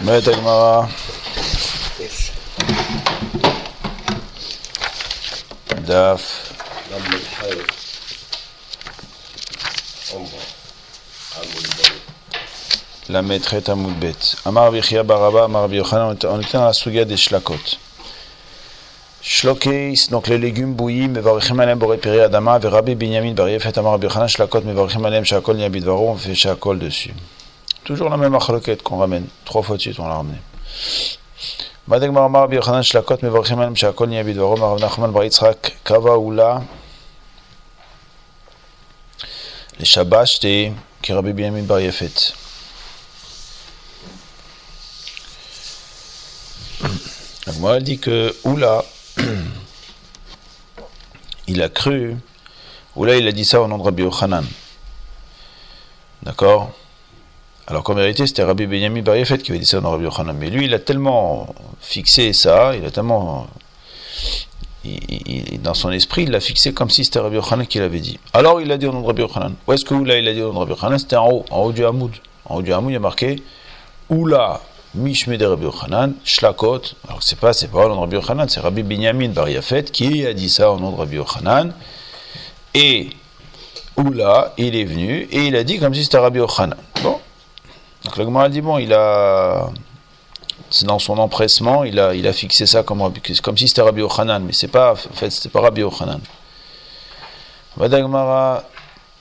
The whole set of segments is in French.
אומרת הגמרא, דף ל"ח עמוד ב' אמר רבי יחיא בר אבא, אמר רבי יוחנן, on était dans la סוגיה des שלקות. שלוקייס, donc les bouillis, מברכים עליהם בורא פרי אדמה, ורבי בנימין בר יפת אמר רבי יוחנן שלקות, מברכים עליהם שהכל נהיה בדברו, on fait שהכל dessus. Toujours la même marloquette qu'on ramène, trois fois de suite on l'a ramené. בעד הגמר אמר רבי יוחנן שלקות מברכים עליהם שהכל נהיה בדברו, מרב נחמן בר יצחק קבע אולה לשבשתי כרבי בנימין בר יפת. Moi, elle dit que Oula, il a cru, Oula, il a dit ça au nom de Rabbi Yochanan. D'accord Alors qu'en vérité, c'était Rabbi Benjamin Bar Yefet qui avait dit ça de Rabbi Yochanan. Mais lui, il a tellement fixé ça, il a tellement. dans son esprit, il l'a fixé comme si c'était Rabbi Yochanan qui l'avait dit. Alors il a dit au nom de Rabbi Yochanan. Où est-ce que Oula, il a dit au nom de Rabbi Yochanan? C'était en haut, en haut du Hamoud. En haut du Hamoud, il y a marqué Oula Mishme de Rabbi Yochanan, Shlakot. Alors c'est pas, c'est pas au nom de Rabbi Yochanan, c'est Rabbi Binyamin Bar Yafet qui a dit ça au nom de Rabbi Yochanan. Et Oula, il est venu et il a dit comme si c'était Rabbi Yochanan. Bon. Donc le a dit bon, il a. C'est dans son empressement, il a, il a fixé ça comme, comme si c'était Rabbi Yochanan, mais c'est pas, en fait, c'était pas Rabbi Yochanan. Vadagmara,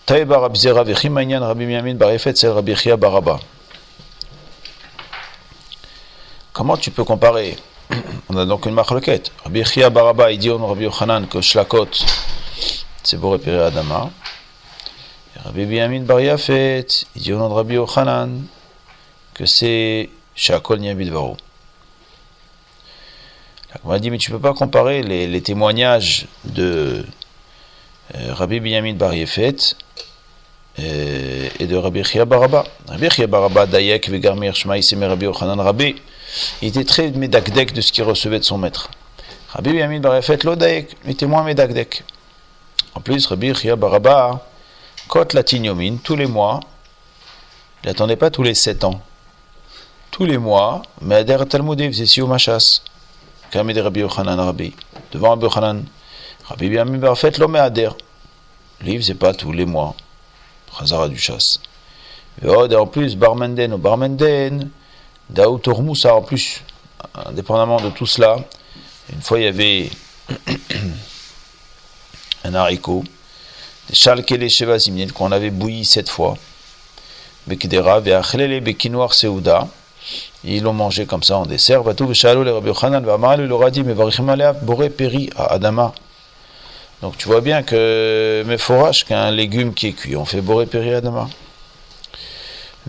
Taïba Rabbi Vechimanyan Rabbi Binyamin Bar Yafet, c'est Rabbi Chia Baraba. Comment tu peux comparer On a donc une marloquette. Rabbi Chia Baraba, il dit au Rabbi Yochanan que Shlakot, c'est pour réparer Adama. Rabbi Biyamin Bar il dit au Rabbi Yochanan que c'est Shakol Niabidvaro. On m'a dit, mais tu ne peux pas comparer les, témoignages de euh, Rabbi Binyamin Bar Yafet euh, et de Rabbi Chia Baraba. Rabbi Chia Baraba, Dayek, Vegarmir, Shmaï, Semer Rabbi Yochanan, Rabbi. Il était très médakdek de ce qu'il recevait de son maître. Rabbi Yamin Barafet l'Odaek, il était moins médakdek. En plus, Rabbi Chia Baraba, Kot Latinyomin, tous les mois, il n'attendait pas tous les sept ans. Tous les mois, Me'ader Talmudé faisait si au Machas. Kamid Rabbi Yochanan Rabbi. Devant Rabbi Yochanan, Rabbi Yamin Barafet l'homme Me'ader. Lui, il faisait pas tous les mois. Chazara du chasse. Et en plus, Barmenden ou Barmenden, Daout Moussa en plus, indépendamment de tout cela, une fois il y avait un haricot, des chalkele qu'on avait bouilli sept fois, bekidera, ve'achlele bekinoir seuda, ils l'ont mangé comme ça en dessert, vatou v'shalo le Rabbi Yochanan, v'amar le leur a dit, boré à Adama. Donc tu vois bien que, mes forages, qu'un légume qui est cuit, on fait boré péri à Adama.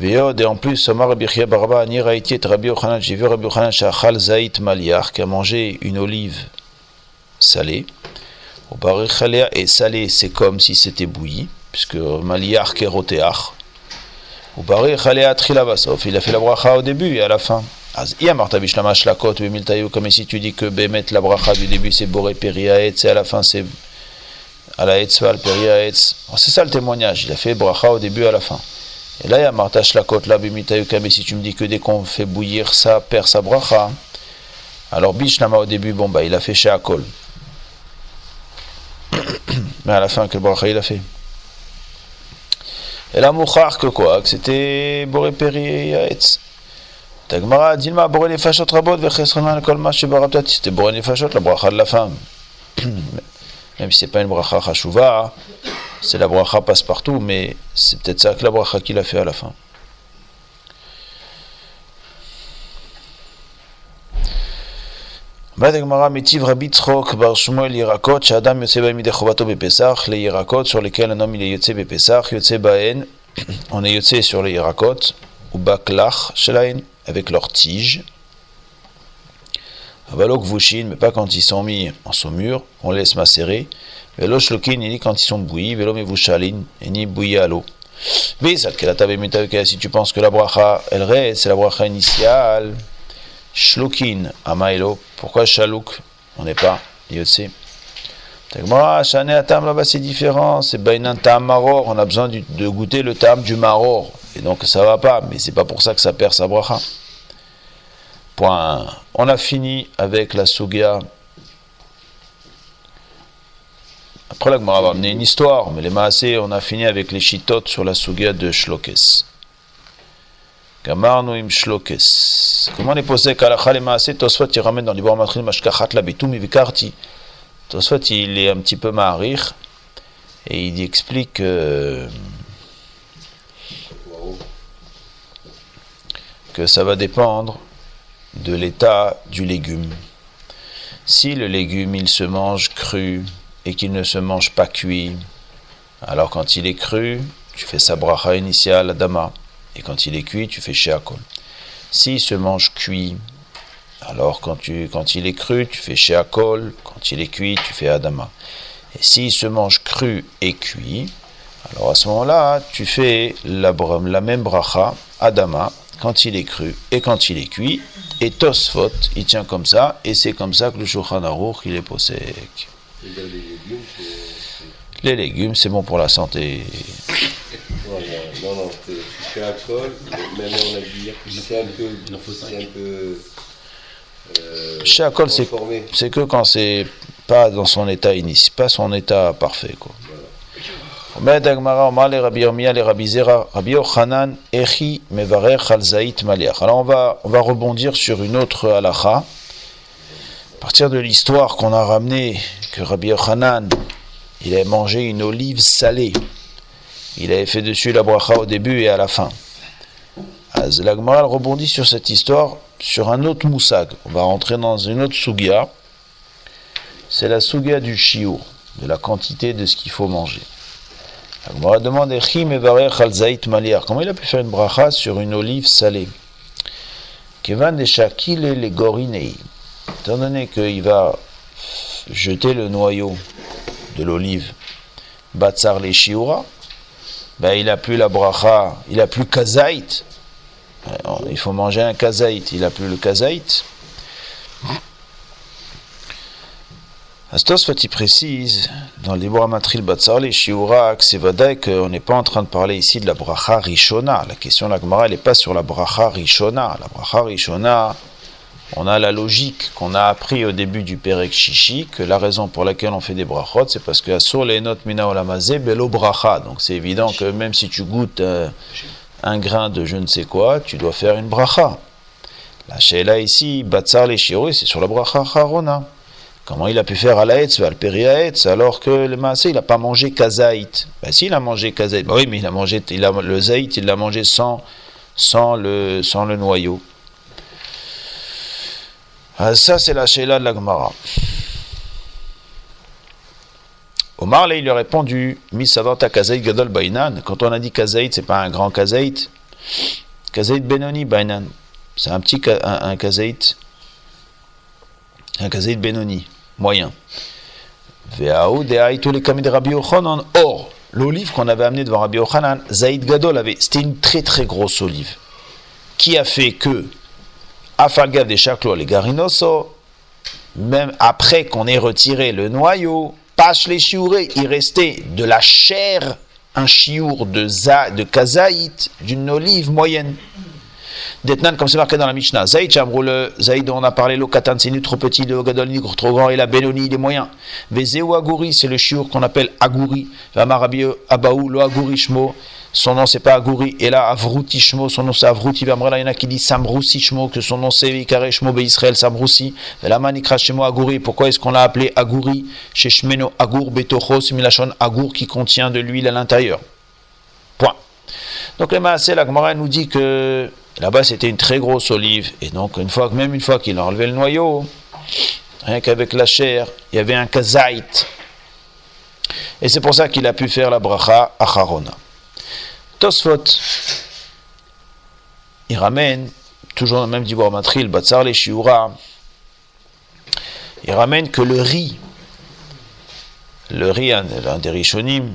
Et en plus, Rabbi Baraba, Rabbi Yochanan, j'ai vu Rabbi Yochanan Shachal Zaït Maliach, qui a mangé une olive salée. Et salé, c'est comme si c'était bouilli, puisque Maliach keroteach. Il a fait la bracha au début et à la fin. Comme si tu dis que Bemet, la bracha du début, c'est Boré Periaetz et à la fin, c'est à la Etzval Periaetz. C'est ça le témoignage. Il a fait bracha au début et à la fin. Et là, il y a Martash la côte là, mais si tu me dis que dès qu'on fait bouillir ça, perd sa bracha. Alors Bishnama au début, bon bah il a fait chez Akol. Mais à la fin, quel bracha il a fait? Et là, Mouchar quoi Que c'était Boré Peri Yaetz. Tagmara, Dilma, Boré les fachot rabot, Vechesreman, Kolma, Shebaratat. C'était Boré les fachot, la bracha de la femme. Même si c'est pas une bracha chashuva, c'est la bracha passe-partout, mais c'est peut-être ça que la bracha qu'il a fait à la fin. בעד הגמרא מטיב רבי צחוק בר שמואל ירקות שאדם יוצא בהם מדי חובתו בפסח לירקות sur lesquels un homme il est יוצא בפסח יוצא בהן on est יוצא sur les ירקות ובקלח שלהן avec leur tige Avalok Vushin, mais pas quand ils sont mis en saumure, on laisse macérer. Velo Shlokin, ni quand ils sont bouillis. Velo Mevushalin, et ni bouillis à l'eau. Mais si tu penses que la bracha, elle reste, c'est la bracha initiale. Shlokin, Amaelo. Pourquoi Shalouk? On n'est pas Yotse. Tagmara, Shane Atam là-bas c'est différent. C'est Bainan Tam Maror. On a besoin de goûter le Tam du Maror. Et donc ça va pas. Mais c'est pas pour ça que ça perd sa bracha. Point. On a fini avec la Sugia. Après la Gemara va amener une histoire, mais les Maasé, on a fini avec les Chitotes sur la Sugia de Shlokes. Gamarnu im Shlokes. Comment les Maasé, Tosfot il ramène dans l'Ibor Matrin Mashkachat la Bitum Ivikarti. Tosfot il est un petit peu marir et il explique. Euh, que ça va dépendre de l'état du légume. Si le légume il se mange cru et qu'il ne se mange pas cuit, alors quand il est cru, tu fais sa bracha initiale Adama, et quand il est cuit, tu fais Sheakol. S'il se mange cuit, alors quand, tu, quand il est cru, tu fais Sheakol, quand il est cuit, tu fais Adama. Et s'il se mange cru et cuit, alors à ce moment-là, tu fais la, la même bracha Adama, quand il est cru et quand il est cuit. Et Tosfot, il tient comme ça, et c'est comme ça que le Shulchan Aruch, il est possèque. Les légumes, c'est bon pour la santé. Non, non, c'est alcool, mais on a dit c'est un peu. C'est un peu euh, chez Akol, c'est que quand c'est pas dans son état initial, pas son état parfait. Quoi. Alors on va, on va rebondir sur une autre halacha. À partir de l'histoire qu'on a ramenée, que Rabbi Yochanan, il a mangé une olive salée. Il avait fait dessus la bracha au début et à la fin. La rebondit sur cette histoire, sur un autre moussag. On va rentrer dans une autre sugia. C'est la sugia du chiour, de la quantité de ce qu'il faut manger. La demande Comment il a pu faire une bracha sur une olive salée? Kevan de Shakil les gorinei. Étant donné qu'il va jeter le noyau de l'olive, Batsar les Shiura, ben il a plus la bracha, il a plus kazaït. Il faut manger un kazaït, il a plus le kazaït. Astos Fati précise dans les Matril Batsar, les Shiurak, vrai qu'on n'est pas en train de parler ici de la bracha Rishona. La question de la Gemara, elle n'est pas sur la bracha Rishona. La bracha Rishona, on a la logique qu'on a appris au début du Perek Shishi, que la raison pour laquelle on fait des brachot, c'est parce que sur les notes Mina Olamazé, Belo Bracha. Donc c'est évident que même si tu goûtes euh, un grain de je ne sais quoi, tu dois faire une bracha. La Sheila ici, Batsar les Shiurak, c'est sur la bracha Harona. Comment il a pu faire à la Hetz, alors que le Maasé, il n'a pas mangé kazaït Ben si, il a mangé kazaït. Ben oui, mais il a mangé il a, le zaït, il l'a mangé sans, sans, le, sans le noyau. Ah, ça, c'est la Sheila de la Gemara. Omar, là, il lui a répondu Misavata kazaït gadol bainan. Quand on a dit kazaït, c'est pas un grand kazaït. Kazaït benoni bainan. C'est un petit un, un kazaït. Un benoni moyen. Or, l'olive qu'on avait amenée devant Rabbi Yochanan, Zaïd Gadol avait, c'était une très très grosse olive, qui a fait que, Afalgav des Chaklo les Garinoso, même après qu'on ait retiré le noyau, Pache les chiourés, il restait de la chair, un chiour de, za, de kazaït, d'une olive moyenne. Detnan, comme c'est marqué dans la Mishnah. Zaïd, le Zaïd, on a parlé, le Katan, c'est trop petit, le Gadol, trop grand, et la Benoni, il est moyen. Vezeu c'est le chiour qu'on appelle Aguri. Vamarabi Abaou, Shmo. Son nom c'est pas Aguri, et là Avrouti Shmo, son nom c'est. Vamrela, il y en a qui dit Samrousi Shmo, que son nom c'est Ikare Shmo, Israël, Samrousi. La manikra Shmo Aguri, pourquoi est-ce qu'on l'a appelé Aguri Chez Shmeno Agur Betochos, Milachon Agur qui contient de l'huile à l'intérieur? Point. Donc les Maasé, la nous dit que Là-bas, c'était une très grosse olive. Et donc, une fois, même une fois qu'il a enlevé le noyau, rien qu'avec la chair, il y avait un kazaït. Et c'est pour ça qu'il a pu faire la bracha acharona. Tosfot, il ramène, toujours dans le même dibour matril, batsar les shiura, il ramène que le riz, le riz, un, des rishonim,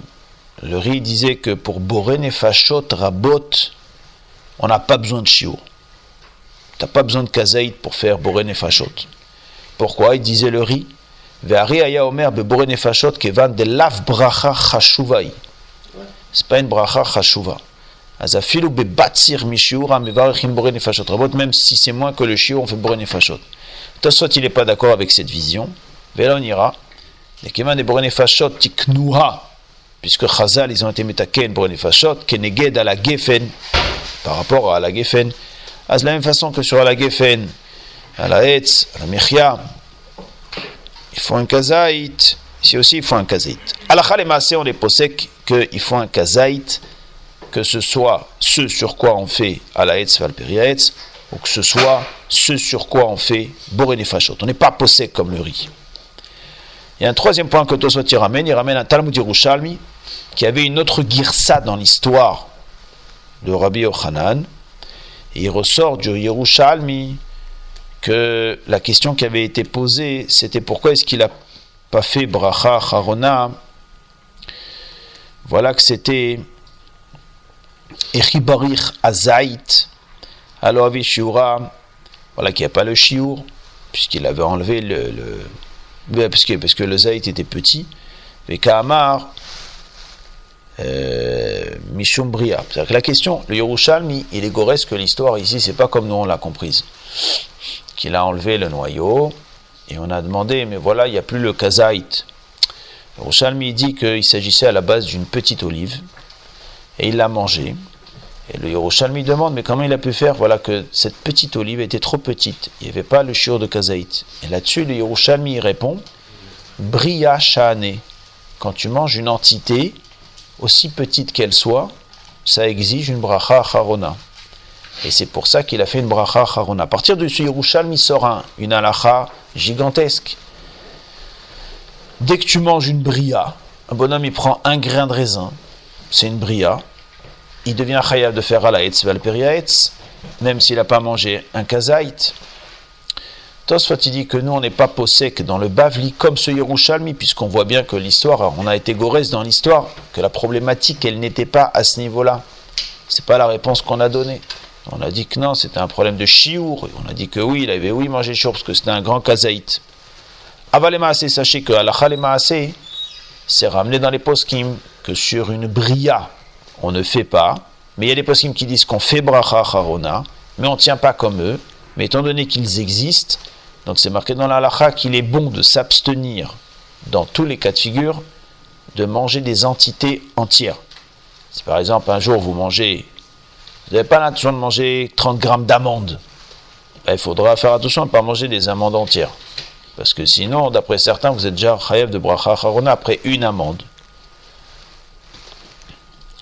le riz disait que pour boren et fachot rabot, on n'a pas besoin de chiot. Tu n'as pas besoin de kazaït pour faire boren et fachot. Pourquoi? Il disait le riz. Ve'ari aya omer et fachot kevan de lav bracha chashuvai. C'est pas une bracha chashuva. Azafilu bebatsir mishiura mevarechim bore nefashot rabot, même si c'est moins que le shiur, on fait bore nefashot. Tosot, il n'est pas d'accord avec cette vision. Vela on ira. Les keman des bore nefashot tiknuha, puisque Chazal, ils ont été metaken bore nefashot, keneged à la gefen, par rapport à la gefen. À de la même façon que sur la gefen, à la à la mechia, il faut un kazaït. Ici aussi, il faut un kazaït. À la chalemase, on est posek qu'il faut un kazaït que ce soit ce sur quoi on fait à la ou que ce soit ce sur quoi on fait Borénéfachot. On n'est pas possé comme le riz. Il y a un troisième point que Tosot y ramène, il ramène un Talmud Yerushalmi qui avait une autre girsa dans l'histoire de Rabbi Yochanan. Et il ressort du Yerushalmi que la question qui avait été posée, c'était pourquoi est-ce qu'il n'a pas fait Bracha Harona Voilà que c'était Echibarich Azait, alors Avi Shiura, voilà qu'il n'y a pas le Shiur, puisqu'il avait enlevé le. parce, que, le Zait était petit. Et Kahamar, euh, Mishum Bria. C'est-à-dire que la question, le Yerushalmi, il est goresque que l'histoire ici, c'est pas comme nous on l'a comprise. Qu'il a enlevé le noyau, et on a demandé, mais voilà, il n'y a plus le Kazait. Le Yerushalmi dit qu'il s'agissait à la base d'une petite olive, et il l'a mangée. Et le Yerushalmi demande, mais comment il a pu faire Voilà que cette petite olive était trop petite? Il n'y avait pas le shiur de Kazaït. Et là-dessus, le Yerushalmi répond, Bria Shane. Quand tu manges une entité, aussi petite qu'elle soit, ça exige une bracha harona. Et c'est pour ça qu'il a fait une bracha harona. À partir de ce Yerushalmi sort un, une halacha gigantesque. Dès que tu manges une bria, un bonhomme il prend un grain de raisin, c'est une bria, il devient chayav de faire à la etz même s'il n'a pas mangé un kazaït. Tosfot il dit que nous, on n'est pas possèque dans le Bavli comme ce Yerushalmi, puisqu'on voit bien que l'histoire, on a été gorès dans l'histoire, que la problématique, elle n'était pas à ce niveau-là. C'est pas la réponse qu'on a donnée. On a dit que non, c'était un problème de chiour. On a dit que oui, il avait oui mangé chiour parce que c'était un grand kazaït. Avalemaase, sachez que Alachalemaase, c'est ramené dans les poskim que sur une bria, on ne fait pas. Mais il y a des poskim qui disent qu'on fait bracha harona, mais on ne tient pas comme eux. Mais étant donné qu'ils existent, donc c'est marqué dans la halacha qu'il est bon de s'abstenir, dans tous les cas de figure, de manger des entités entières. Si par exemple un jour vous mangez, vous n'avez pas l'intention de manger 30 grammes d'amandes, ben, il faudra faire attention à ne pas manger des amandes entières. Parce que sinon, d'après certains, vous êtes déjà chayev de bracha harona après une amande.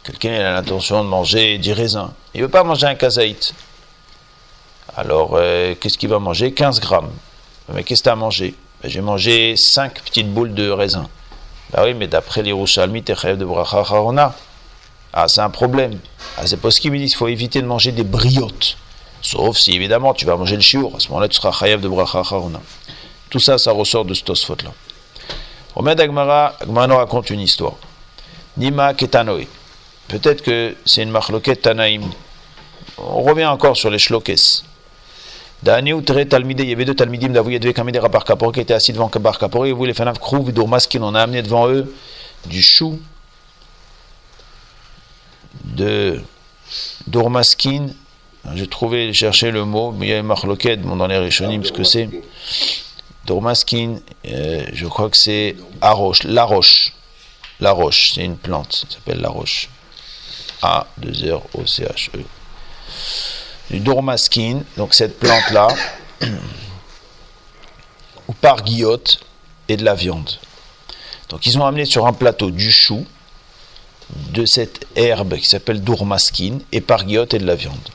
Quelqu'un a l'intention de manger du raisin. Il ne veut pas manger un kazaït. Alors, euh, qu'est-ce qu'il va manger? 15 grammes. Mais qu'est-ce que tu as mangé? Ben, J'ai mangé 5 petites boules de raisin. Ben oui, mais d'après les Rouchalmi, t'es de bracha harona. Ah, c'est un problème. Ah, c'est parce qu'il me dit qu'il faut éviter de manger des briottes. Sauf si, évidemment, tu vas manger le chiour. À ce moment-là, tu seras chayav de bracha. Tout ça, ça ressort de ce tosfot-là. Romain d'Agmara, Agmara raconte une histoire. Nima Ketanoé. Peut-être que c'est une marloquette Tanaïm. On revient encore sur les shlokes. Dani ou Talmide, il y avait deux Talmidim d'Avouye devait Kamede Bar Kapor qui était assis devant Bar Kapor et vous les Fanav Krouv Dourmaskin, on a amené devant eux du chou de Dourmaskin. J'ai trouvé, cherché le mot, mais il y a marloquette, mon dans les Rishonim, ce que c'est. Dourmaskin, euh, je crois que c'est Aroche, la roche. La roche, c'est une plante, ça s'appelle la roche. A, 2 R, O, C, H, E. Du dormaskin, donc cette plante-là, ou par guillotte, et de la viande. Donc ils ont amené sur un plateau du chou, de cette herbe qui s'appelle dourmaskin, et par guillotte et de la viande.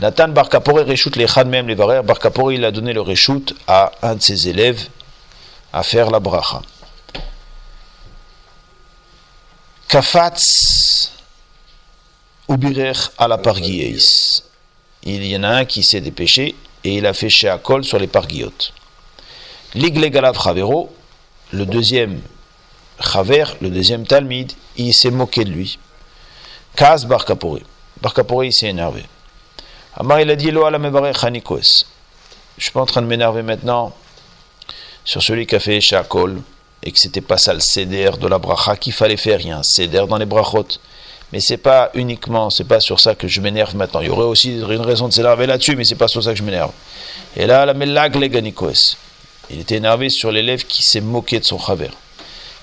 Nathan Barkapore réchoute les même les Varer. Barkapore, il a donné le réchoute à un de ses élèves à faire la bracha. Kafatz Ubirech à la parguilleis. Il y en a un qui s'est dépêché et il a fait chez Akol sur les parguillotes. L'Iglegalav Chavero, le deuxième Chaver, le deuxième Talmid, il s'est moqué de lui. Kaz Barkapori. Barkapori, il s'est énervé. Amar, il a dit Lo ala Je suis pas en train de m'énerver maintenant sur celui qui a fait chez Akol et que c'était pas ça le céder de la bracha qu'il fallait faire. Il y dans les brachot. Mais c'est pas uniquement, c'est pas sur ça que je m'énerve maintenant. Il y aurait aussi une raison de s'énerver là-dessus, mais c'est pas sur ça que je m'énerve. Et là, la melag leganikoes. Il était énervé sur l'élève qui s'est moqué de son chaver.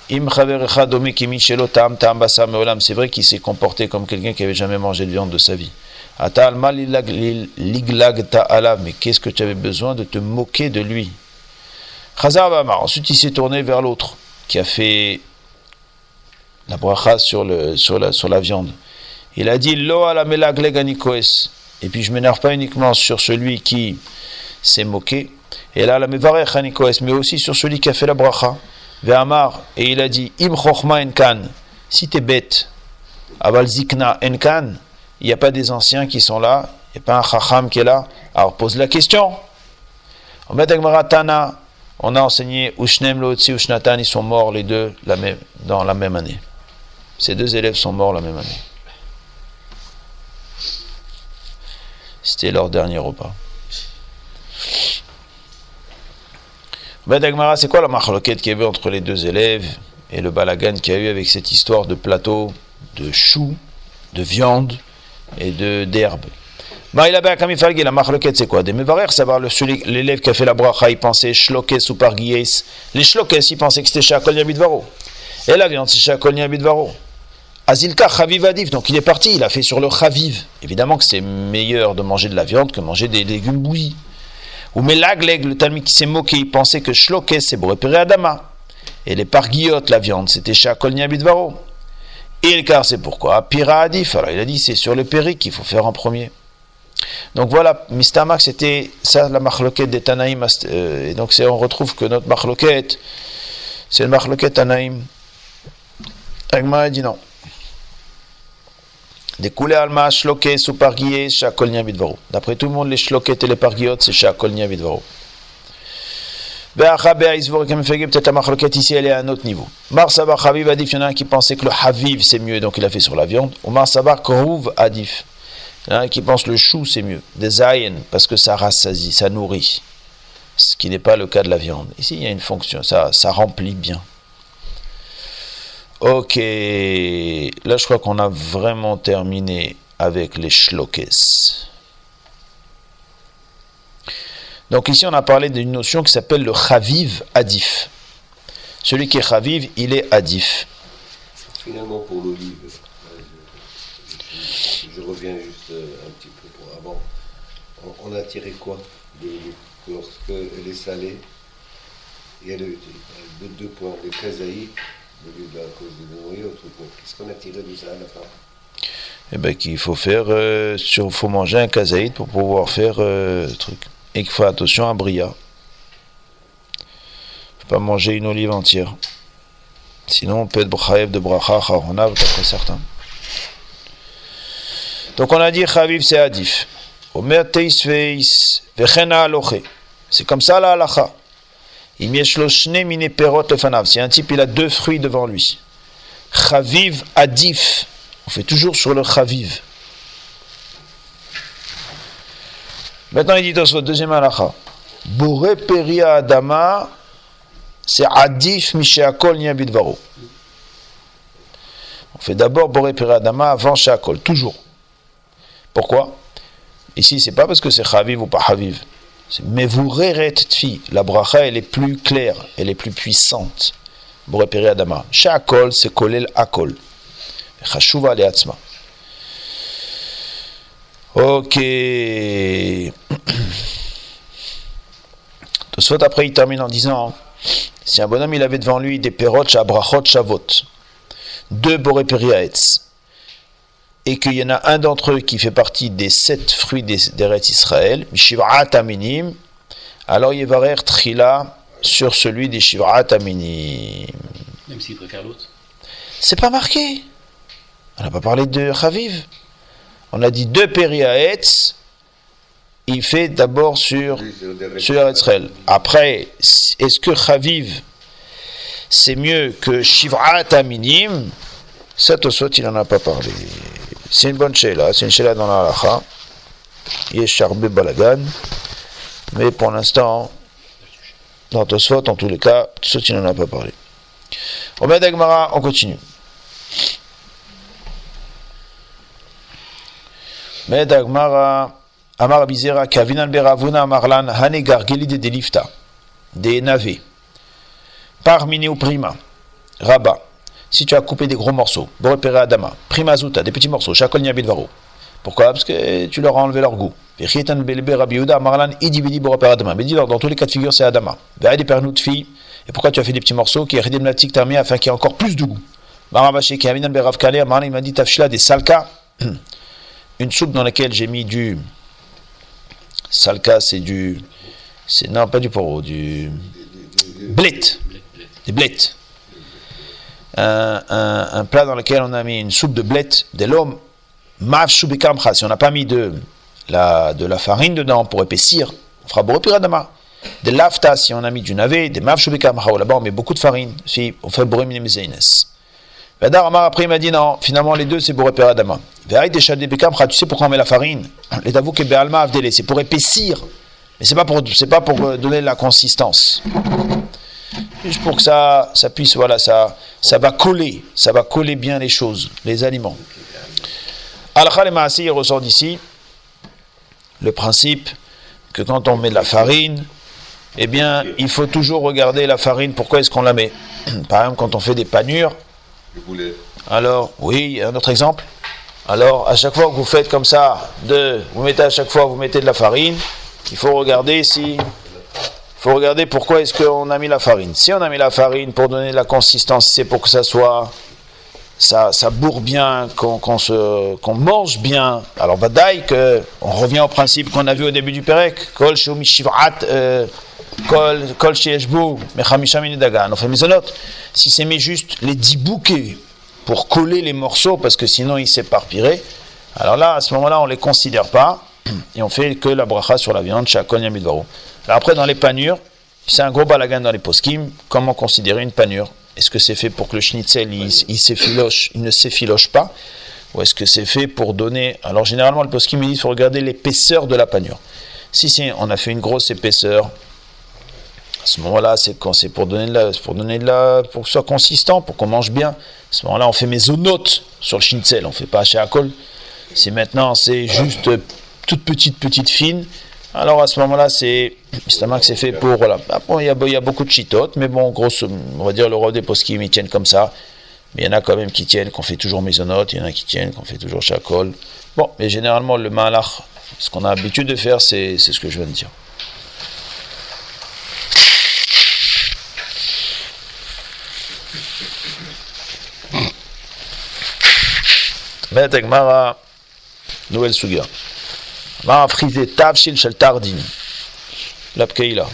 C'est vrai qu'il s'est comporté comme quelqu'un qui avait jamais mangé de viande de sa vie. Mais qu'est-ce que tu avais besoin de te moquer de lui? Ensuite, il s'est tourné vers l'autre qui a fait la bracha sur, le, sur, la, sur la viande. Il a dit Et puis je m'énerve pas uniquement sur celui qui s'est moqué, mais aussi sur celui qui a fait la bracha. Ve'amar, et il a dit Im enkan, si t'es bête, aval zikna enkan, il n'y a pas des anciens qui sont là, il n'y a pas un chacham qui est là, alors pose la question. On a enseigné Ushnem Ushnatan, ils sont morts les deux dans la même année. Ces deux élèves sont morts la même année. C'était leur dernier repas. Ben c'est quoi la marloquette qu'il y avait entre les deux élèves et le balagan qu'il y a eu avec cette histoire de plateau, de choux, de viande et de d'herbe? La marloquette c'est quoi? Des mevarer, savoir l'élève qui a fait la bracha, il pensait shlokes ou parguies. Les shlokes, il pensait que c'était shakol yabidvaro. Et la viande, c'est shakol yabidvaro. Azilka chaviv adif, donc il est parti, il a fait sur le chaviv. Évidemment que c'est meilleur de manger de la viande que manger des légumes bouillis. Ou melagleg, le talmud qui s'est moqué, il pensait que shloke c'est borépéré adama. Et les parguillotes, la viande, c'était shakol bidvaro. Et le car c'est pourquoi Pira adif, alors il a dit c'est sur le péri qu'il faut faire en premier. Donc voilà, Mistamak, c'était ça la marloquette des Tanaïm. Euh, et donc on retrouve que notre marloquette, c'est le marloquette Tanaïm. Agma dit non. Des coulées alma, shloké, sous parguillé, shakolnia vidvaro. D'après tout le monde, les shloket et les parguillotes, c'est shakolnia vidvaro. Peut-être la marloquette ici, elle est à un autre niveau. Marsaba Chaviv Adif, il y en a un qui pensait que le Haviv c'est mieux, donc il a fait sur la viande. Ou Marsaba Krouv Adif. Il y en a qui pensent le chou c'est mieux, des aïen, parce que ça rassasie, ça nourrit. Ce qui n'est pas le cas de la viande. Ici, il y a une fonction, ça, ça remplit bien. Ok, là je crois qu'on a vraiment terminé avec les shlokes. Donc ici on a parlé d'une notion qui s'appelle le chaviv adif. Celui qui est chaviv, il est adif. Finalement pour l'olive, je, reviens juste euh, un petit peu pour avant. On, a tiré quoi de, Lorsque elle est salée, il y a deux points, le kazaï, au lieu a Eh bien qu'il faut faire, euh, faut manger un kazaïd pour pouvoir faire euh, truc. Et qu'il faut attention à bria. Faut pas manger une olive entière. Sinon on peut être brachaev de bracha charonav, d'après certains. Donc on a dit Chaviv c'est Adif. C'est comme ça la halacha. C'est un type, il a deux fruits devant lui. Chaviv Adif. On fait toujours sur le Chaviv. Maintenant il dit au deuxième halacha. Bore peria adama. C'est Adif misheakol niabidvaro. On fait d'abord Boré Peria Adama avant Shakol, toujours. Pourquoi? Ici, c'est pas parce que c'est Chaviv ou pas Chaviv. Mais vous tfi, la bracha, elle est plus claire, elle est plus puissante. Boreperi Adama. Shakol, c'est kolel akol. Chashuva leatzma. Ok. Tosfot après il termine en disant si un bonhomme il avait devant lui des perot shabrachot shavot, deux boreperi et qu'il y en a un d'entre eux qui fait partie des sept fruits des Israël, Shiv'at Aminim, alors Yevarer Trila sur celui des Shiv'at Aminim. Même s'il préfère l'autre C'est pas marqué. On n'a pas parlé de Chaviv. On a dit deux Périaetz, il fait d'abord sur, sur Israël. Après, est-ce que Chaviv c'est mieux que Shiv'at Aminim? Ça, Tosot, il n'en a pas parlé. C'est une bonne là, c'est une chéla dans la charbé balagan. Mais pour l'instant, dans Tosfot, en tous les cas, Tosfot, il n'en a pas parlé. Omer Dagmara, on continue. Mais Amar Abizera, Kavinan Beravuna Amarlan, Hanegar, Gelide de Lifta, des navets, par Mineo Prima, Rabat. Si tu as coupé des gros morceaux, Borepere Adama, Prima Zuta, des petits morceaux, Shakol Niabidvaro. Pourquoi? Parce que tu leur as enlevé leur goût. Mais dis dans tous les cas de figure, c'est Adama. Et pourquoi tu as fait des petits morceaux qui est afin qu'il y ait encore plus de goût? Qui a mis il m'a dit Tafshila des salka, une soupe dans laquelle j'ai mis du. Salka, c'est du. c'est Non, pas du poro, du. Blet. Des blettes. Un, plat dans lequel on a mis une soupe de blettes, de l'homme, mav si on n'a pas mis de la, de la farine dedans pour épaissir, on fera borepiradama. De l'afta, si on a mis du navet, des mav là-bas on met beaucoup de farine, si on fait boreminemizeines. Vedar Amar après il m'a dit non, finalement les deux c'est borepiradama. Ve'aït des tu sais pourquoi on met la farine? Les davou que be'alma avdele, c'est pour épaissir, mais c'est pas pour, c'est pas pour euh, donner la consistance. Juste pour que ça, ça puisse, voilà, ça, ça va coller, ça va coller bien les choses, les aliments. Al-Khal il ressort d'ici le principe que quand on met de la farine, eh bien, il faut toujours regarder la farine, pourquoi est-ce qu'on la met? Par exemple, quand on fait des panures, alors, oui, un autre exemple. Alors, à chaque fois que vous faites comme ça, de, vous mettez à chaque fois, vous mettez de la farine, il faut regarder si, faut regarder pourquoi est-ce qu'on a mis la farine. Si on a mis la farine pour donner de la consistance, c'est pour que ça soit ça, ça bourre bien, qu'on qu'on mange bien. Alors, badaï, que, on revient au principe qu'on a vu au début du Perek, kol euh, kol. Si c'est mis juste les dix bouquets pour coller les morceaux, parce que sinon ils s'éparpilleraient, alors là, à ce moment-là, on ne les considère pas, et on fait que la bracha sur la viande, shakon yamidvaro. Après, dans les panures, c'est un gros balagan dans les poskim, comment considérer une panure? Est-ce que c'est fait pour que le schnitzel il, il, ne s'effiloche pas? Ou est-ce que c'est fait pour donner. Alors généralement, le poskim il dit faut regarder l'épaisseur de la panure. Si, si on a fait une grosse épaisseur, à ce moment-là, c'est quand c'est pour donner de la, pour donner de la, pour que ce soit consistant, pour qu'on mange bien. À ce moment-là, on fait mésonote sur le schnitzel, on ne fait pas chez Akol. Si maintenant c'est juste toute petite, petite fine, alors à ce moment-là, c'est que c'est fait pour. Voilà. Il, y a, beaucoup de chitotes, mais bon, grosse, on va dire le roi des poskim, ils tiennent comme ça. Mais il y en a quand même qui tiennent qu'on fait toujours mésonote, il y en a qui tiennent qu'on fait toujours chakol. Bon, mais généralement, le malach, ce qu'on a l'habitude de faire, c'est ce que je viens de dire. Mara, nouvelle suga. Ma frisé tavshil shel tardin. La pkeila.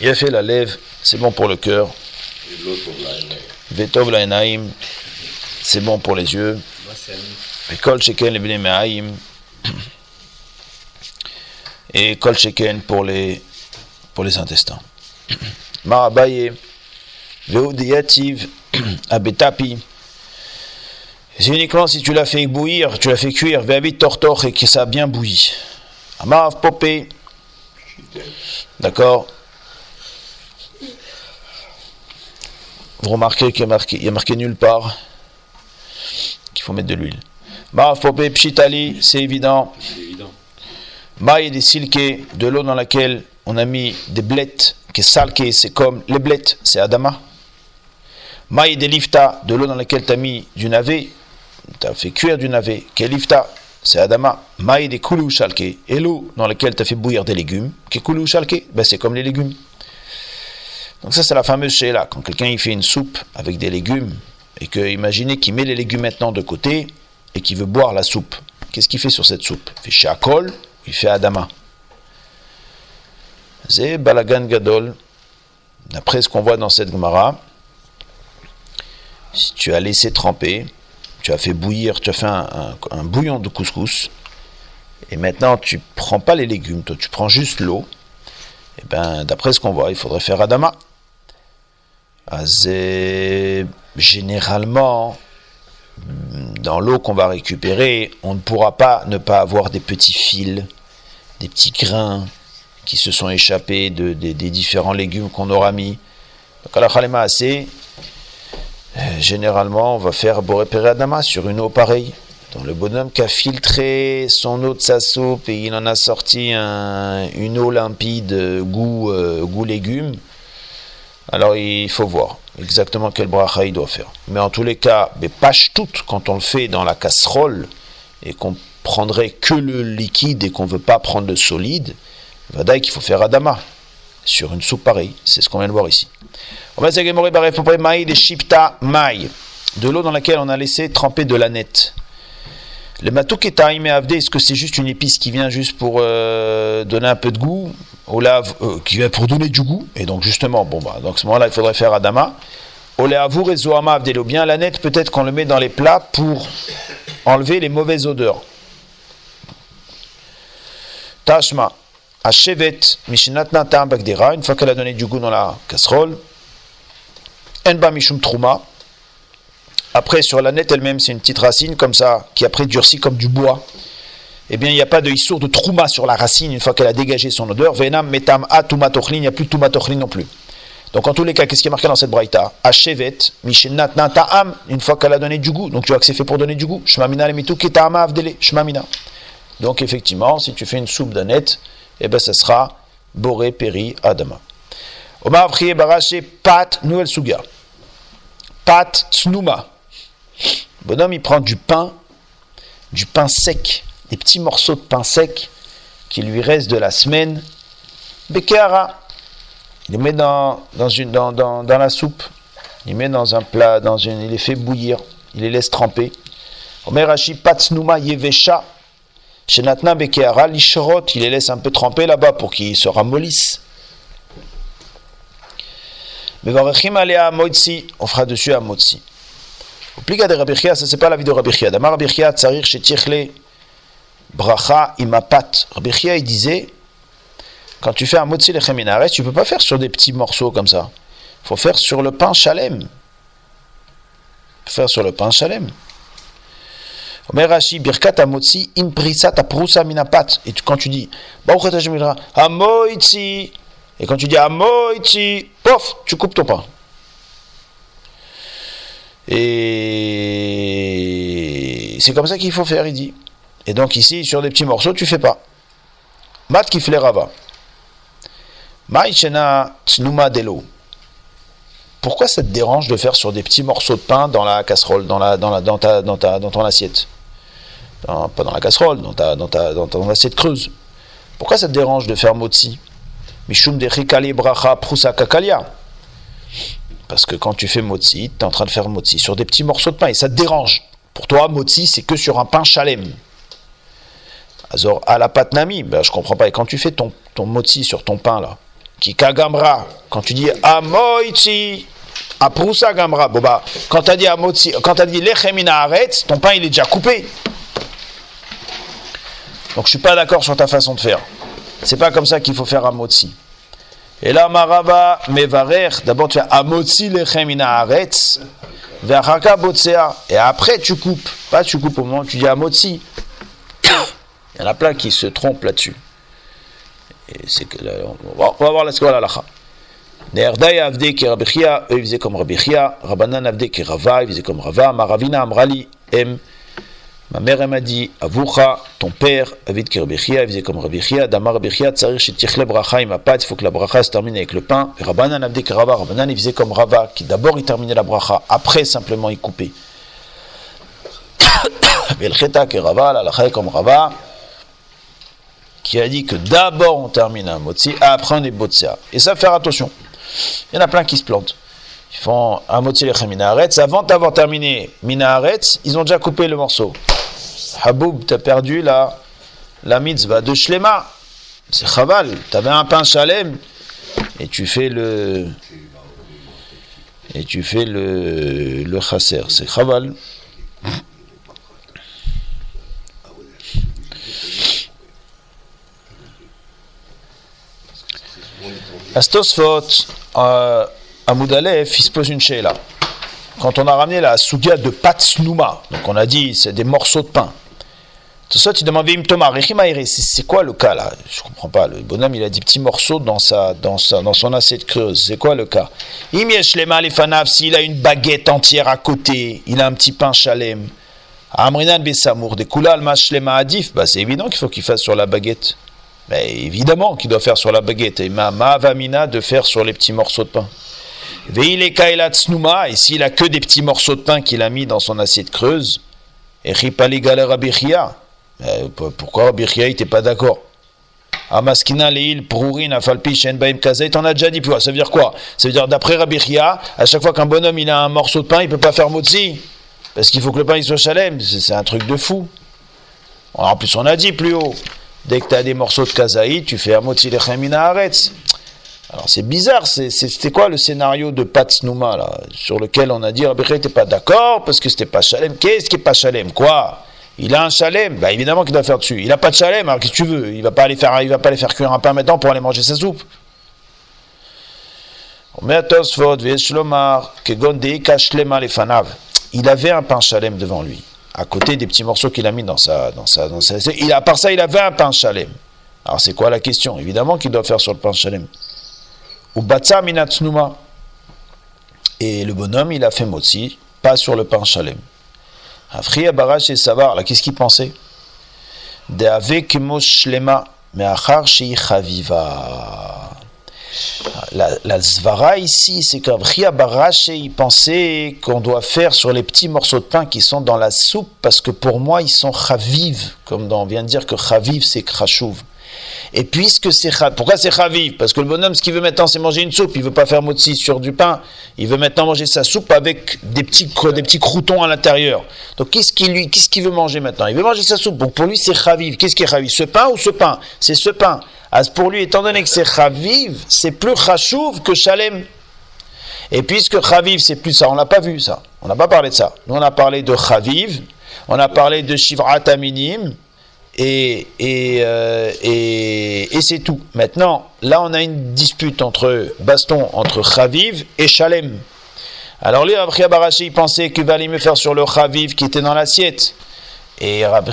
Il a fait la lèvre, c'est bon pour le cœur. Vetov la c'est bon pour les yeux. Et kol sheken le me'aim. Et kol sheken pour les, pour les intestins. Marabaye. Veoudiyativ abetapi. C'est uniquement si tu l'as fait bouillir, tu l'as fait cuire, vite tortor et que ça a bien bouilli. Amav popé. D'accord Vous remarquez qu'il y a marqué, nulle part qu'il faut mettre de l'huile. Mav popé pchitali, c'est évident. Maï des silke, de l'eau dans laquelle on a mis des blettes, qui salke, c'est comme les blettes, c'est adama. Maï des lifta, de l'eau dans laquelle tu as mis du navet, tu as fait cuire du navet, kelifta, c'est Adama, maï des koulou chalke, et l'eau dans laquelle tu as fait bouillir des légumes, qui koulou chalke, ben c'est comme les légumes. Donc ça c'est la fameuse là quand quelqu'un il fait une soupe avec des légumes, et que imaginez qu'il met les légumes maintenant de côté, et qu'il veut boire la soupe. Qu'est-ce qu'il fait sur cette soupe? Il fait shakol, il fait Adama. C'est Balagan Gadol, d'après ce qu'on voit dans cette Gemara, si tu as laissé tremper, tu as fait bouillir, tu as fait un, bouillon de couscous, et maintenant tu prends pas les légumes, toi tu prends juste l'eau, et eh ben d'après ce qu'on voit, il faudrait faire Adama. généralement, dans l'eau qu'on va récupérer, on ne pourra pas ne pas avoir des petits fils, des petits grains qui se sont échappés de, des différents légumes qu'on aura mis. Donc, la assez, généralement, on va faire Boré Adama sur une eau pareille. Donc le bonhomme qui a filtré son eau de sa soupe et il en a sorti une eau limpide goût, euh, goût légumes, alors il faut voir exactement quel bracha il doit faire. Mais en tous les cas, mais pâche toutes quand on le fait dans la casserole et qu'on prendrait que le liquide et qu'on ne veut pas prendre le solide, vadaï qu'il faut faire Adama sur une soupe pareille. C'est ce qu'on vient de voir ici. On va de l'eau dans laquelle on a laissé tremper de la nette. Le matuketa avde, est-ce que c'est juste une épice qui vient juste pour euh, donner un peu de goût Au lave, euh, qui vient pour donner du goût? Et donc justement, bon bah, donc à ce moment-là, il faudrait faire Adama. Oleavour et Zoama avdelo. Bien la nette, peut-être qu'on le met dans les plats pour enlever les mauvaises odeurs. Tashma. Achevet, Mishinatna Ta'am Bagdera, une fois qu'elle a donné du goût dans la casserole. Enba Mishum Trouma. Après, sur la nette elle-même, c'est une petite racine comme ça, qui après durcit comme du bois. Eh bien, il n'y a pas de issour de trouma sur la racine une fois qu'elle a dégagé son odeur. Venam metam atumatochlin, il n'y a plus de non plus. Donc, en tous les cas, qu'est-ce qui est marqué dans cette braïta? Achevet, mishenat ta'am, une fois qu'elle a donné du goût. Donc, tu vois que c'est fait pour donner du goût. Shmamina lemitu ketama avdele. Shmamina. Donc, effectivement, si tu fais une soupe d'aneth, eh bien, ça sera boré, péri, adama. Omar prié baraché, pat, nouvelle suga. Pat, tsnuma. Bonhomme, il prend du pain, du pain sec, des petits morceaux de pain sec qui lui restent de la semaine. Bekara, il les met dans, dans, une, dans, dans, dans, la soupe, il les met dans un plat, dans une, il les fait bouillir, il les laisse tremper. Omerashi patsnuma yevesha, shenatna bekara lishrot, il les laisse un peu tremper là-bas pour qu'ils se ramollissent. On fera dessus à motzi. Pliga de Rabbi Chia, ça c'est pas la vie de Rabbi Chia. Damar Rabbi Chia, tsarir bracha imapat. Rabbi Chia, il disait, quand tu fais un motzi lechem minaret, tu peux pas faire sur des petits morceaux comme ça. Faut faire sur le pain chalem. Faire sur le pain chalem. Omer Rashi, birkat amotzi imprisat aprusa minapat. Et quand tu dis, Baruch Hashem amoitzi, et quand tu dis amoitzi, pof, tu coupes ton pain. Et c'est comme ça qu'il faut faire, il dit. Et donc ici, sur des petits morceaux, tu fais pas. Mat kifle rava. Maïchena tsnuma delo. Pourquoi ça te dérange de faire sur des petits morceaux de pain dans la casserole, dans, la, dans, la, dans, ta, dans ton assiette? Pas dans la casserole, dans, ta, dans, ta, dans ton assiette creuse. Pourquoi ça te dérange de faire motzi Mishum de bracha prusa kakalia. Parce que quand tu fais motzi, tu es en train de faire motzi sur des petits morceaux de pain et ça te dérange. Pour toi, motzi, c'est que sur un pain chalem. Alors, à la patnami, ben, je comprends pas. Et quand tu fais ton, ton motzi sur ton pain, là, qui kagamra, quand tu dis amoitzi, aprousa gamra, bon bah, quand tu as dit amotzi, quand tu as dit lechemina ton pain il est déjà coupé. Donc je suis pas d'accord sur ta façon de faire. C'est pas comme ça qu'il faut faire amotzi. Et là, Maraba Mevarer, d'abord tu as Amotzi lechem aretz, Verhaka botsea. Et après tu coupes. Pas tu coupes au moment tu dis Amotzi. Il y en a plein qui se trompent là-dessus. Et c'est que on va voir la seconde halakha. Nerdai avde ki rabichia, eux ils faisaient comme rabichia, Rabanan avde ki rava, ils faisaient comme rava, Maravina amrali, em, Ma mère m'a dit, Avoucha, ton père, Avid Kirbechia, il faisait comme Rabichia, Damar Rabichia, Tsarir Shetichle Bracha, il m'a pas, il faut que la bracha se termine avec le pain. Et Rabbanan Avdi Rava, Rabbanan il faisait comme Rava, qui d'abord il terminait la bracha, après simplement il coupait. Comme Rava, qui a dit que d'abord on termine un motzi, après on est botsia. Et ça, faire attention. Il y en a plein qui se plantent. Ils font un motzi lechem minaharetz. Avant d'avoir terminé minaharetz, ils ont déjà coupé le morceau. Haboub, t'as perdu la, mitzvah de Shlema. C'est chaval. T'avais un pain chalem et tu fais le. Et tu fais le, le chasser. C'est chaval. Astosfot, euh, à il se pose une là quand on a ramené la souga de Patsnuma, donc on a dit c'est des morceaux de pain. Tout ça, tu demandes Thomas, c'est quoi le cas là? Je comprends pas. Le bonhomme, il a des petits morceaux dans sa, dans sa, dans son assiette creuse. C'est quoi le cas? S'il a une baguette entière à côté, il a un petit pain chalem. Amrinan Besamour, des Kulal Mashlema Adif, bah, c'est évident qu'il faut qu'il fasse sur la baguette. Mais évidemment qu'il doit faire sur la baguette. Et ma Vamina de faire sur les petits morceaux de pain. Veile Tsnuma, et s'il a que des petits morceaux de pain qu'il a mis dans son assiette creuse, et Ripali Galer Abichia, pourquoi Abichia n'était pas d'accord? Amaskina Leil Prourin Afalpi Shen Baim Kazait, on a déjà dit, ça veut dire quoi? Ça veut dire d'après Rabbichia, à chaque fois qu'un bonhomme il a un morceau de pain, il peut pas faire motzi. Parce qu'il faut que le pain soit chalem, c'est un truc de fou. En plus, on a dit plus haut, dès que tu des morceaux de kazaï, tu fais un motzi lechemina aretz. Alors c'est bizarre, c'était quoi le scénario de Patsnouma là, sur lequel on a dit Rabbi n'était pas d'accord parce que c'était pas chalem. Qu'est-ce qui est pas chalem? Quoi? Il a un chalem, bah évidemment qu'il doit faire dessus. Il a pas de chalem, alors qu'est-ce que tu veux? Il va pas aller faire, il va pas aller faire cuire un pain maintenant pour aller manger sa soupe. Il avait un pain chalem devant lui, à côté des petits morceaux qu'il a mis dans sa, dans sa, dans sa. Il, à part ça, il avait un pain chalem. Alors c'est quoi la question? Évidemment qu'il doit faire sur le pain chalem. Ou batsa minatsnuma. Et le bonhomme, il a fait motzi, pas sur le pain chalem. Afriya barash savar, qu'est-ce qu'il pensait De avec shlema, mais chaviva. La, la zvara ici, c'est qu'Avriya Barash, il pensait qu'on doit faire sur les petits morceaux de pain qui sont dans la soupe, parce que pour moi, ils sont chaviv, comme on vient de dire que chaviv, c'est krachouv. Et puisque c'est pourquoi c'est chaviv? Parce que le bonhomme, ce qu'il veut maintenant, c'est manger une soupe. Il veut pas faire motzi sur du pain. Il veut maintenant manger sa soupe avec des petits, des petits croutons à l'intérieur. Donc qu'est-ce qu'il lui, qu'est-ce qu'il veut manger maintenant? Il veut manger sa soupe. Donc pour lui, c'est chaviv. Qu'est-ce qui est chaviv? Ce pain ou ce pain? C'est ce pain. Pour lui, étant donné que c'est chaviv, c'est plus chachouv que shalem. Et puisque chaviv, c'est plus ça, on l'a pas vu ça. On n'a pas parlé de ça. Nous, on a parlé de chaviv. On a parlé de shivrat aminim et, euh, et, et, c'est tout. Maintenant, là, on a une dispute entre baston entre Chaviv et Shalem. Alors lui, Rabbi Barashi pensait qu'il valait mieux faire sur le Chaviv qui était dans l'assiette. Et Rabbi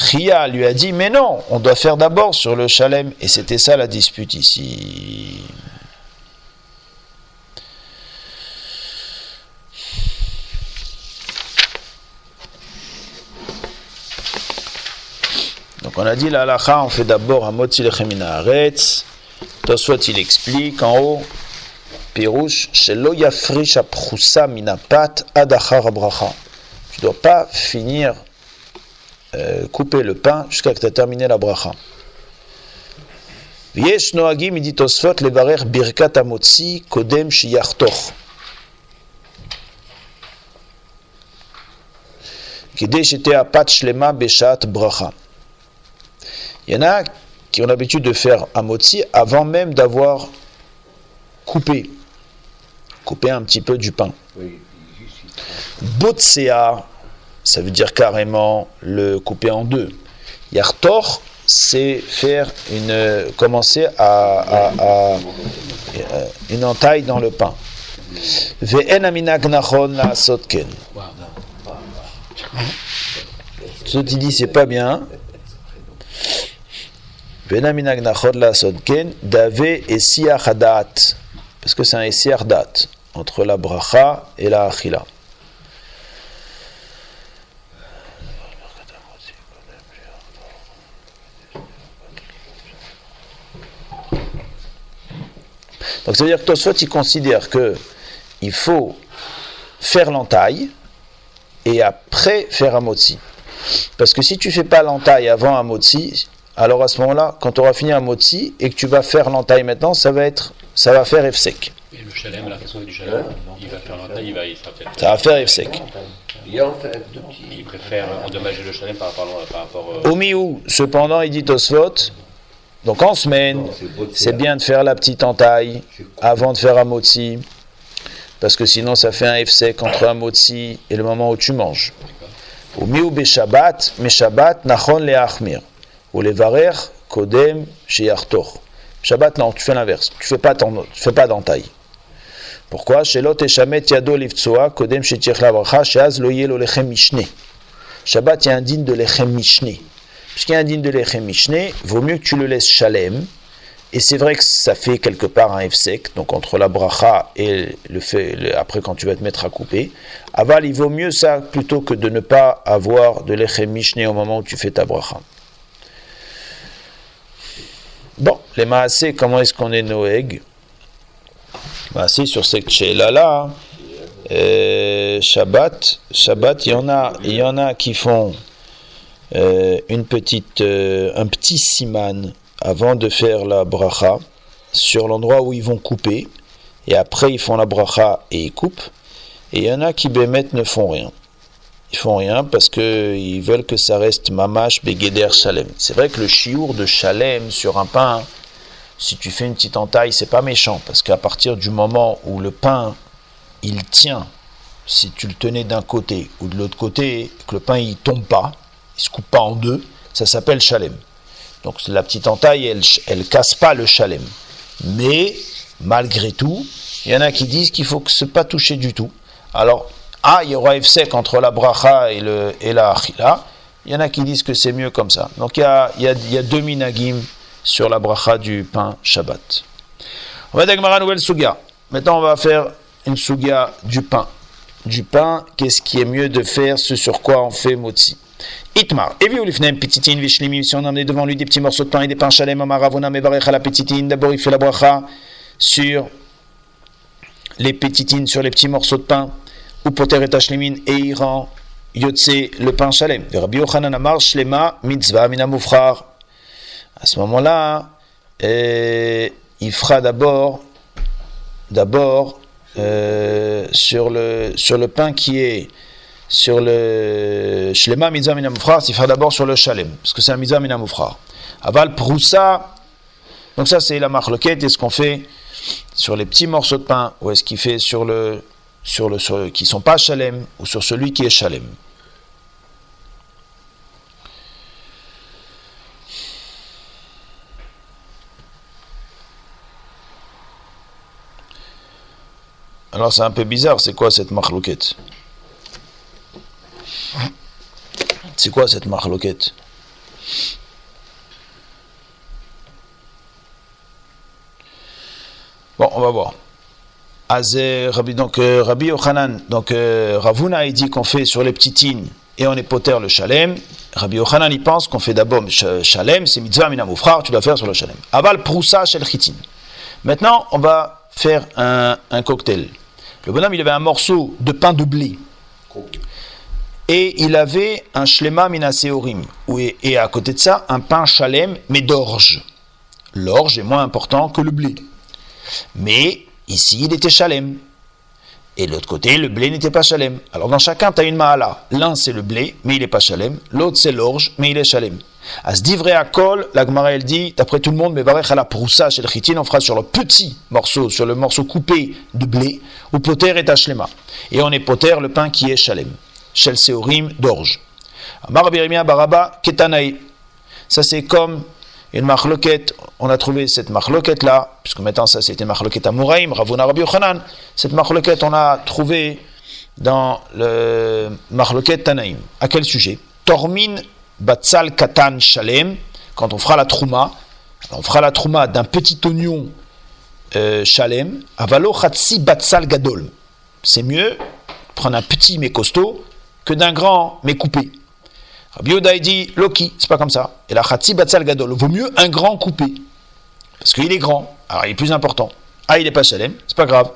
lui a dit, mais non, on doit faire d'abord sur le Shalem. Et c'était ça la dispute ici. Donc on a dit la halakha, on fait d'abord un mot lechem aretz. Tosfot il explique en haut, Pirouche, shelo yafrish aprousa minapat adachar bracha. Tu dois pas finir euh, couper le pain jusqu'à que tu aies terminé la bracha. ויש נוהגים, dit תוספות, לברך ברכת המוציא קודם שיחתוך. כדי שתהיה הפת שלמה בשעת ברכה. Il y en a qui ont l'habitude de faire un motzi avant même d'avoir coupé, coupé un petit peu du pain. Botsea, ça veut dire carrément le couper en deux. Yartor, c'est faire une, commencer à, à, une entaille dans le pain. Ve'en aminak nachon la sotken. Ce qui dit c'est pas bien. Dave. Parce que c'est un esiardat entre la bracha et la achila. Donc ça veut dire que Tosfot il considère que il faut faire l'entaille et après faire un motzi. Parce que si tu fais pas l'entaille avant un motzi, alors à ce moment-là, quand tu auras fini un motzi et que tu vas faire l'entaille maintenant, ça va être, ça va faire F sec. Et le chalem, la façon du chalem, il va faire l'entaille, il va, il sera peut-être. Ça va faire F sec. Il préfère endommager le chalem par rapport, par rapport euh... Au miou, cependant, il dit Tosfot, donc en semaine, c'est bien de faire la petite entaille avant de faire un motzi, parce que sinon ça fait un F sec entre un motzi et le moment où tu manges. Au miou be Shabbat, mais Shabbat, nachon le achmir ou les varer kodem chez Shabbat, non, tu fais l'inverse. Tu fais pas tu fais pas d'entaille. Pourquoi? Chez l'autre shamet yado livtsoa kodem chez la bracha sheaz lo yelo lechem mishne. Shabbat, il y a un digne de lechem mishne. Puisqu'il y a un digne de lechem mishne, vaut mieux que tu le laisses shalem Et c'est vrai que ça fait quelque part un F-sec, donc entre la bracha et le fait, après quand tu vas te mettre à couper. Aval, il vaut mieux ça plutôt que de ne pas avoir de l'Echem Mishne au moment où tu fais ta bracha. Bon, les maasé, comment est-ce qu'on est Noeg Maasé sur cette là euh, Shabbat, Shabbat, il y en a, il y en a qui font euh, une petite, euh, un petit siman avant de faire la bracha sur l'endroit où ils vont couper et après ils font la bracha et ils coupent et il y en a qui bémet ne font rien ils font rien parce qu'ils veulent que ça reste mamash begeder shalem c'est vrai que le chiour de shalem sur un pain si tu fais une petite entaille c'est pas méchant parce qu'à partir du moment où le pain il tient si tu le tenais d'un côté ou de l'autre côté que le pain il tombe pas il se coupe pas en deux ça s'appelle shalem donc la petite entaille, elle ne casse pas le chalem. Mais malgré tout, il y en a qui disent qu'il faut que ce pas toucher du tout. Alors, ah, il y aura sec entre la bracha et, le, et la achila. Il y en a qui disent que c'est mieux comme ça. Donc il y a, il y a, deux minagim sur la bracha du pain Shabbat. On va une nouvelle sugia. Maintenant, on va faire une sugia du pain. Du pain, qu'est-ce qui est mieux de faire, ce sur quoi on fait motzi? Itmar. Et vu l'ifnem petitin vishlimim, si on amené devant lui des petits morceaux de pain et des pains chalem, amaravona mevarech la petitin, d'abord il fait la bracha sur les petitines, sur les petits morceaux de pain, ou poter et il rend yotse le pain chalem. Rabbi Yochanan amar shlema mitzvah minamufrar. À ce moment-là, eh, il fera d'abord, d'abord, euh, sur, le, sur le pain qui est sur le Shlema Mitzvah Minamufrar, il fera d'abord sur le Shalem, parce que c'est un Mitzvah Minamufrar. Aval Proussa, donc ça c'est la marloquette, et ce qu'on fait sur les petits morceaux de pain, ou est-ce qu'il fait sur le, sur le, sur, qui sont pas Shalem, ou sur celui qui est Shalem. Alors c'est un peu bizarre, c'est quoi cette marloquette C'est quoi cette marloquette Bon, on va voir. Rabbi, donc euh, Rabbi Yochanan, donc euh, Ravuna il dit qu'on fait sur les petitines et on poter le shalem. Rabbi Yochanan il pense qu'on fait d'abord shalem, c'est mitzvah minamoufrar, tu dois faire sur le shalem. Aval proussa shel chitin. Maintenant, on va faire un, un, cocktail. Le bonhomme il avait un morceau de pain de blé et il avait un shlema minaseorim, et à côté de ça, un pain chalem, mais d'orge. L'orge est moins important que le blé. Mais ici, il était chalem. Et de l'autre côté, le blé n'était pas chalem. Alors dans chacun, tu as une mahala. L'un, c'est le blé, mais il n'est pas chalem. L'autre, c'est l'orge, mais il est chalem. À ce divré à kol, la Gemara, elle dit, d'après tout le monde, mais varech la proussa chez le chitin, on fera sur le petit morceau, sur le morceau coupé de blé, ou poter et tashlema. Et on est poter le pain qui est chalem. Shel Seorim d'orge. Baraba Ketanaï. Ça c'est comme une marloquette. On a trouvé cette marloquette là, puisque maintenant ça c'était marloquette à Mouraïm, Ravuna Rabbi Yochanan. Cette marloquette on a trouvé dans le marloquette Tanaïm. À quel sujet? Tormin Batsal Katan Shalem. Quand on fera la trouma, on fera la trouma d'un petit oignon euh, Shalem. Avalo Chatsi Batsal Gadol. C'est mieux prendre un petit mais costaud que d'un grand mais coupé. Rabbi dit Loki, c'est pas comme ça. Et la Khatsi Batsal Gadol, vaut mieux un grand coupé. Parce qu'il est grand, alors il est plus important. Ah, il n'est pas Shalem, c'est pas grave.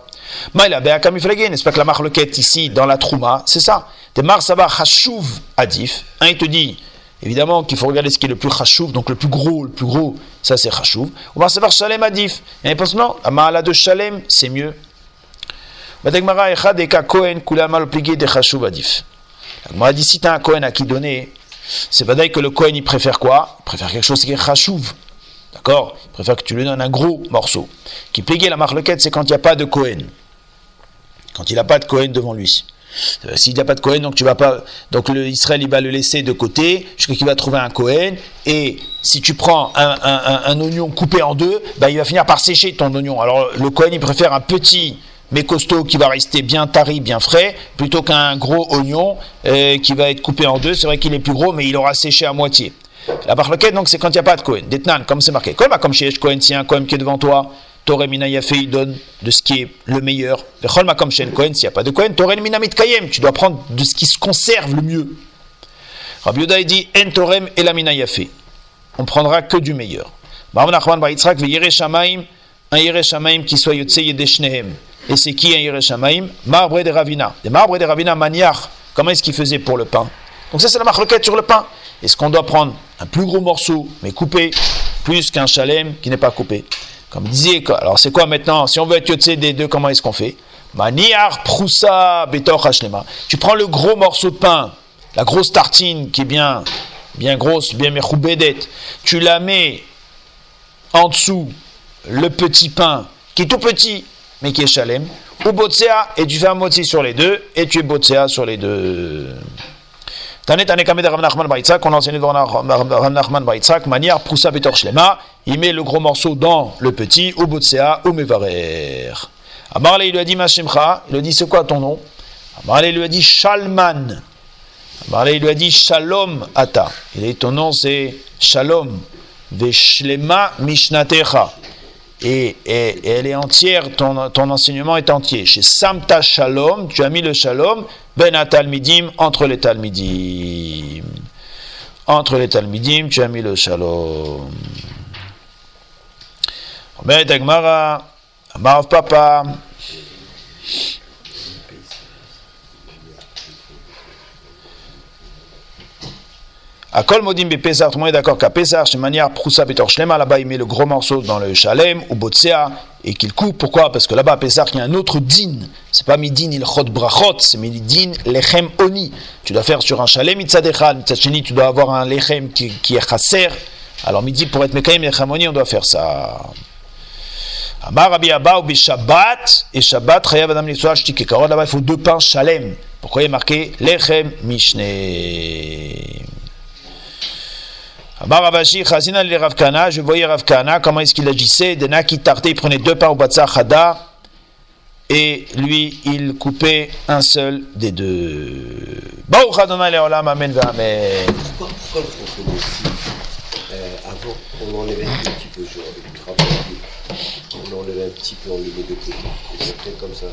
Maïla n'est-ce pas que la marloquette ici dans la Trouma, c'est ça. Des Marsaba Chashuv Adif. Un, il te dit évidemment qu'il faut regarder ce qui est le plus Chashuv, donc le plus gros, le plus gros, ça c'est Chashuv. Ou Marsaba Shalem Adif. Et il pense non, la de Shalem, c'est mieux. Badegmara Echad Eka Kohen Kulama de Chashuv Adif. Dit si tu as un Kohen à qui donner, c'est pas que le Kohen il préfère quoi? Il préfère quelque chose qui est. D'accord? Il préfère que tu lui donnes un gros morceau. Qui pléguait la marloquette, c'est quand il n'y a pas de Kohen. Quand il n'a pas de Kohen devant lui. Euh, s'il n'y a pas de Kohen, donc tu vas pas. Donc le Israël il va le laisser de côté jusqu'à qu'il va trouver un Kohen. Et si tu prends un, oignon coupé en deux, bah, il va finir par sécher ton oignon. Alors le Kohen il préfère un petit mais costaud qui va rester bien tari, bien frais, plutôt qu'un gros oignon euh, qui va être coupé en deux. C'est vrai qu'il est plus gros, mais il aura séché à moitié. La marloquette, donc, c'est quand il n'y a pas de Kohen. Detnan, comme c'est marqué. Comme chez Kohen, si un Kohen qui est devant toi, Minayafé, il donne de ce qui est le meilleur. Vechol comme chez Kohen, s'il n'y a pas de Kohen, Torah Minamit Kayem, tu dois prendre de ce qui se conserve le mieux. Rabbi Yoda, dit En Torem et la. On prendra que du meilleur. Baram Nachman Baitzrak, un Yere Shamaim qui soit Yotse Yedeshnehem. Et c'est qui un Yere Shamaim Marbre de Ravina. Des Marbre de Ravina Maniach. Comment est-ce qu'il faisait pour le pain Donc ça, c'est la marloquette sur le pain. Est-ce qu'on doit prendre un plus gros morceau, mais coupé, plus qu'un chalem qui n'est pas coupé Comme disait, alors c'est quoi maintenant Si on veut être yotse des deux, comment est-ce qu'on fait Maniar proussa betor hashlema. Tu prends le gros morceau de pain, la grosse tartine qui est bien, bien grosse, bien mechoubedet. Tu la mets en dessous, le petit pain qui est tout petit, mais qui est chalem. Ou botsea, et tu fais un sur les deux, et tu es botsea sur les deux. Tanet Anekame de Rav Nachman Baitzak, on a enseigné devant Rav Nachman Baitzak, manière Proussa Betor Shlema, il met le gros morceau dans le petit, ou Botsea, ou Mevarer. Amarle, il lui a dit Mashimcha, il lui a dit c'est quoi ton nom? Amarle, il lui a dit Shalman. Amarle, il lui a dit Shalom Ata. Il dit ton nom c'est Shalom, Veshlema Mishnatecha. Et, elle est entière, ton, enseignement est entier. Chez Samta Shalom, tu as mis le Shalom, Ben Talmidim, entre les Talmidim. Entre les Talmidim, tu as mis le Shalom. Papa. À Kol Modim Pesach, tout le monde d'accord qu'à Pesach, manière Proussa Betor Shlema, là-bas il met le gros morceau dans le Shalem ou Botsea et qu'il coupe. Pourquoi? Parce que là-bas à Pesach, il y a un autre din. C'est pas midin il chot brachot, c'est midin lechem oni. Tu dois faire sur un Shalem mitzadechal, mitzadcheni, tu dois avoir un lechem qui, est chasser. Alors midi pour être mekayim lechem oni, on doit faire ça. Amar Rabbi Abba ou Shabbat et Shabbat chayav adam shtik Là-bas il faut deux pains Shalem. Pourquoi il est marqué lechem mishne Amar Ravashi, Chazina le Rav Kana, je voyais Rav Kana, comment est-ce qu'il agissait, de Naki Tarte, il prenait deux pains au Batsa Chada, et lui, il coupait un seul des deux. Baruch Adonai Leolam, Amen, Amen. Pourquoi, on fait aussi euh, avant, on enlevait un petit peu, genre avec le travail, on enlevait un petit peu, on le met de côté, et après comme ça.